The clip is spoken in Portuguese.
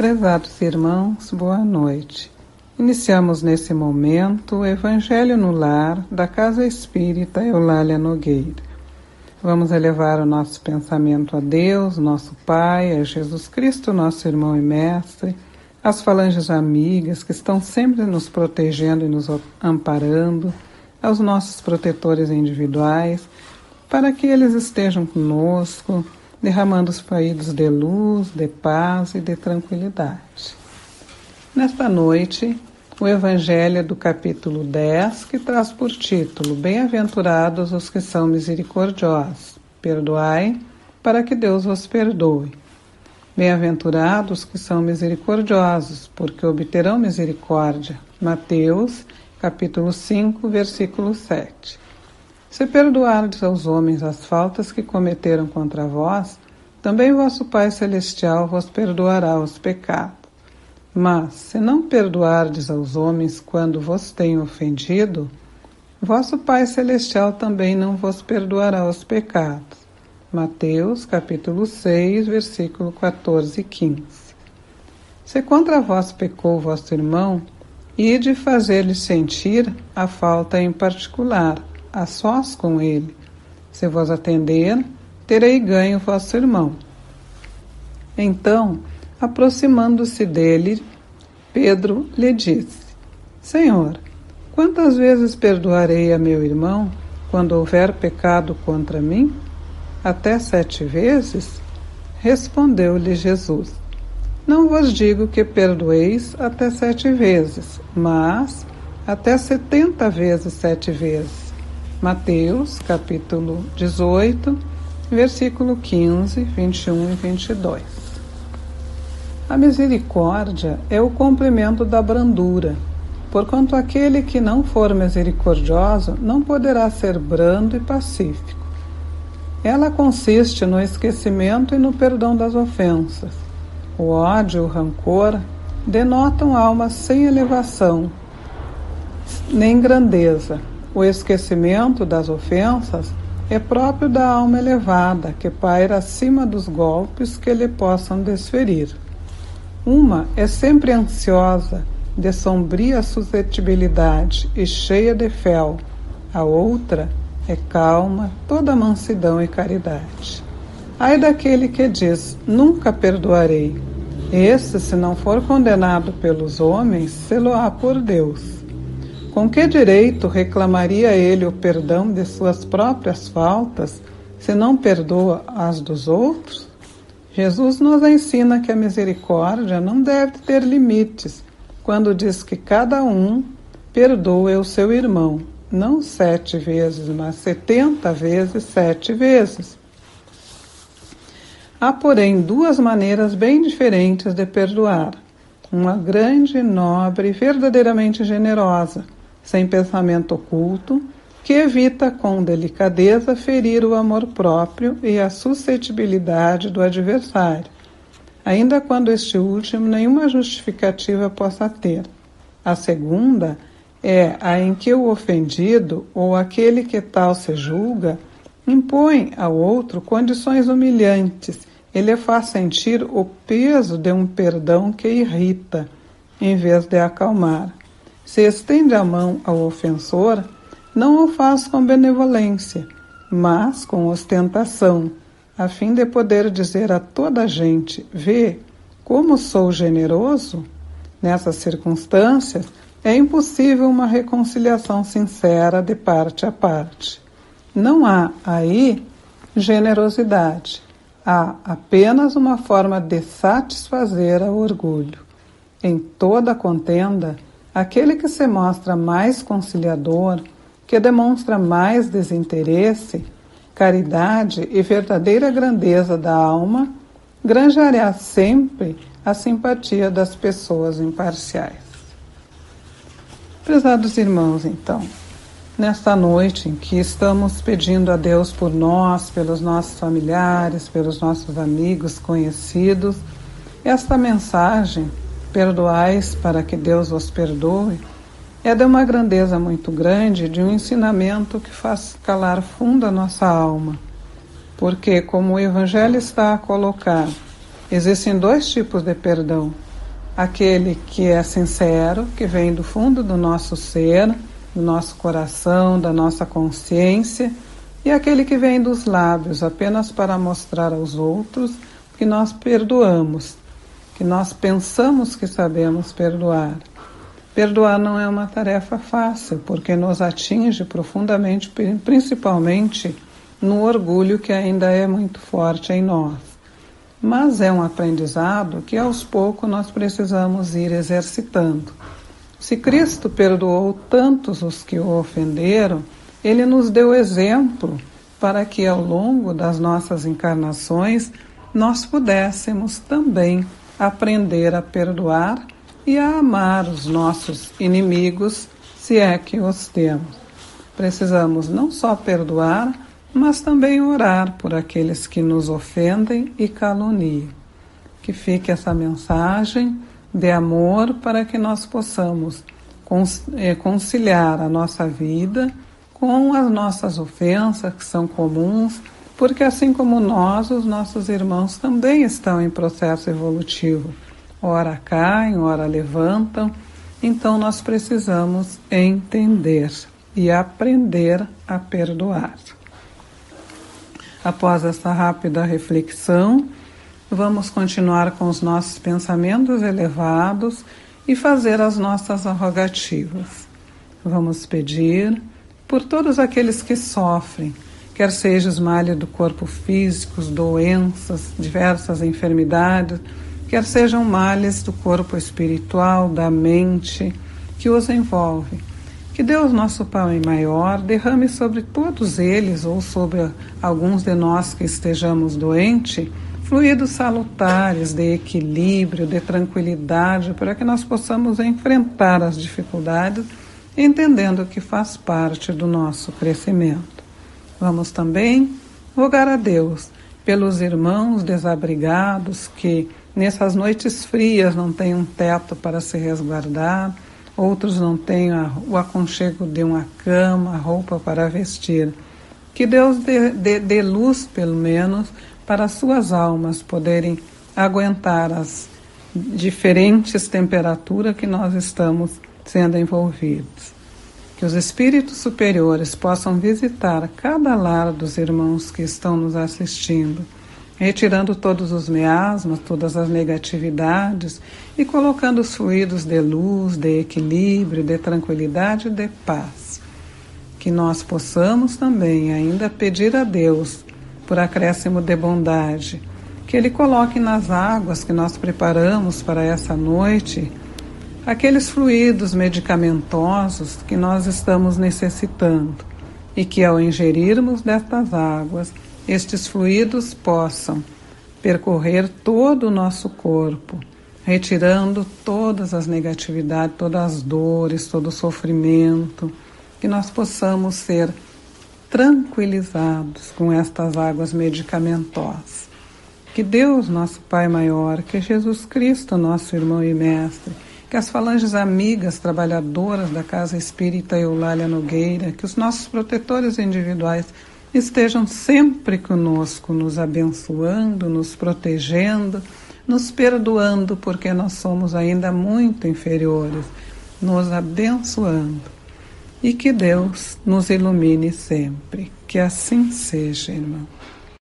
Prezados irmãos, boa noite. Iniciamos nesse momento o Evangelho no Lar da Casa Espírita Eulália Nogueira. Vamos elevar o nosso pensamento a Deus, nosso Pai, a Jesus Cristo, nosso irmão e mestre, as falanges amigas que estão sempre nos protegendo e nos amparando, aos nossos protetores individuais, para que eles estejam conosco derramando os fluidos de luz, de paz e de tranquilidade. Nesta noite, o Evangelho do capítulo 10, que traz por título Bem-aventurados os que são misericordiosos. Perdoai, para que Deus vos perdoe. Bem-aventurados que são misericordiosos, porque obterão misericórdia. Mateus, capítulo 5, versículo 7. Se perdoardes aos homens as faltas que cometeram contra vós, também vosso Pai Celestial vos perdoará os pecados. Mas, se não perdoardes aos homens quando vos têm ofendido, vosso Pai Celestial também não vos perdoará os pecados. Mateus, capítulo 6, versículo 14 e 15. Se contra vós pecou vosso irmão, ide fazer-lhe sentir a falta em particular, a sós com ele. Se vos atender, terei ganho vosso irmão. Então, aproximando-se dele, Pedro lhe disse: Senhor, quantas vezes perdoarei a meu irmão quando houver pecado contra mim? Até sete vezes? Respondeu-lhe Jesus: Não vos digo que perdoeis até sete vezes, mas até setenta vezes sete vezes. Mateus, capítulo 18, versículo 15, 21 e 22. A misericórdia é o complemento da brandura, porquanto aquele que não for misericordioso não poderá ser brando e pacífico. Ela consiste no esquecimento e no perdão das ofensas. O ódio e o rancor denotam almas sem elevação, nem grandeza o esquecimento das ofensas é próprio da alma elevada, que paira acima dos golpes que lhe possam desferir. Uma é sempre ansiosa, de sombria suscetibilidade e cheia de fel. A outra é calma, toda mansidão e caridade. Ai daquele que diz: Nunca perdoarei. Esse, se não for condenado pelos homens, se-lo-á por Deus. Com que direito reclamaria ele o perdão de suas próprias faltas, se não perdoa as dos outros? Jesus nos ensina que a misericórdia não deve ter limites, quando diz que cada um perdoe o seu irmão, não sete vezes, mas setenta vezes sete vezes. Há, porém, duas maneiras bem diferentes de perdoar. Uma grande, nobre e verdadeiramente generosa sem pensamento oculto, que evita com delicadeza ferir o amor próprio e a suscetibilidade do adversário, ainda quando este último nenhuma justificativa possa ter. A segunda é a em que o ofendido ou aquele que tal se julga impõe ao outro condições humilhantes e lhe faz sentir o peso de um perdão que irrita, em vez de acalmar. Se estende a mão ao ofensor, não o faz com benevolência, mas com ostentação, a fim de poder dizer a toda a gente: Vê como sou generoso? Nessas circunstâncias, é impossível uma reconciliação sincera de parte a parte. Não há aí generosidade, há apenas uma forma de satisfazer ao orgulho. Em toda contenda, Aquele que se mostra mais conciliador, que demonstra mais desinteresse, caridade e verdadeira grandeza da alma, granjará sempre a simpatia das pessoas imparciais. Prezados irmãos, então, nesta noite em que estamos pedindo a Deus por nós, pelos nossos familiares, pelos nossos amigos, conhecidos, esta mensagem perdoais para que Deus vos perdoe, é de uma grandeza muito grande, de um ensinamento que faz calar fundo a nossa alma. Porque, como o Evangelho está a colocar, existem dois tipos de perdão: aquele que é sincero, que vem do fundo do nosso ser, do nosso coração, da nossa consciência, e aquele que vem dos lábios apenas para mostrar aos outros que nós perdoamos, que nós pensamos que sabemos perdoar. Perdoar não é uma tarefa fácil, porque nos atinge profundamente, principalmente no orgulho que ainda é muito forte em nós. Mas é um aprendizado que aos poucos nós precisamos ir exercitando. Se Cristo perdoou tantos os que o ofenderam, ele nos deu exemplo para que ao longo das nossas encarnações nós pudéssemos também aprender a perdoar e a amar os nossos inimigos, se é que os temos. Precisamos não só perdoar, mas também orar por aqueles que nos ofendem e caluniam. Que fique essa mensagem de amor para que nós possamos eh, conciliar a nossa vida com as nossas ofensas que são comuns, porque assim como nós, os nossos irmãos também estão em processo evolutivo. Ora caem, ora levantam, então nós precisamos entender e aprender a perdoar. Após essa rápida reflexão, vamos continuar com os nossos pensamentos elevados e fazer as nossas rogativas. Vamos pedir por todos aqueles que sofrem, quer seja os males do corpo físico, doenças, diversas enfermidades, quer sejam males do corpo espiritual, da mente, que os envolvem que Deus, nosso Pai maior, derrame sobre todos eles ou sobre alguns de nós que estejamos doentes, fluidos salutares de equilíbrio, de tranquilidade, para que nós possamos enfrentar as dificuldades, entendendo que faz parte do nosso crescimento. Vamos também rogar a Deus pelos irmãos desabrigados que nessas noites frias não têm um teto para se resguardar outros não têm o aconchego de uma cama, roupa para vestir. Que Deus dê, dê, dê luz, pelo menos, para as suas almas poderem aguentar as diferentes temperaturas que nós estamos sendo envolvidos. Que os espíritos superiores possam visitar cada lar dos irmãos que estão nos assistindo retirando todos os miasmas, todas as negatividades e colocando os fluidos de luz, de equilíbrio, de tranquilidade e de paz. Que nós possamos também ainda pedir a Deus por acréscimo de bondade, que Ele coloque nas águas que nós preparamos para essa noite aqueles fluidos medicamentosos que nós estamos necessitando e que ao ingerirmos destas águas estes fluidos possam percorrer todo o nosso corpo, retirando todas as negatividades, todas as dores, todo o sofrimento, que nós possamos ser tranquilizados com estas águas medicamentosas. Que Deus, nosso Pai maior, que Jesus Cristo, nosso irmão e mestre, que as falanges amigas trabalhadoras da Casa Espírita Eulália Nogueira, que os nossos protetores individuais estejam sempre conosco, nos abençoando, nos protegendo, nos perdoando, porque nós somos ainda muito inferiores, nos abençoando. E que Deus nos ilumine sempre. Que assim seja, irmão.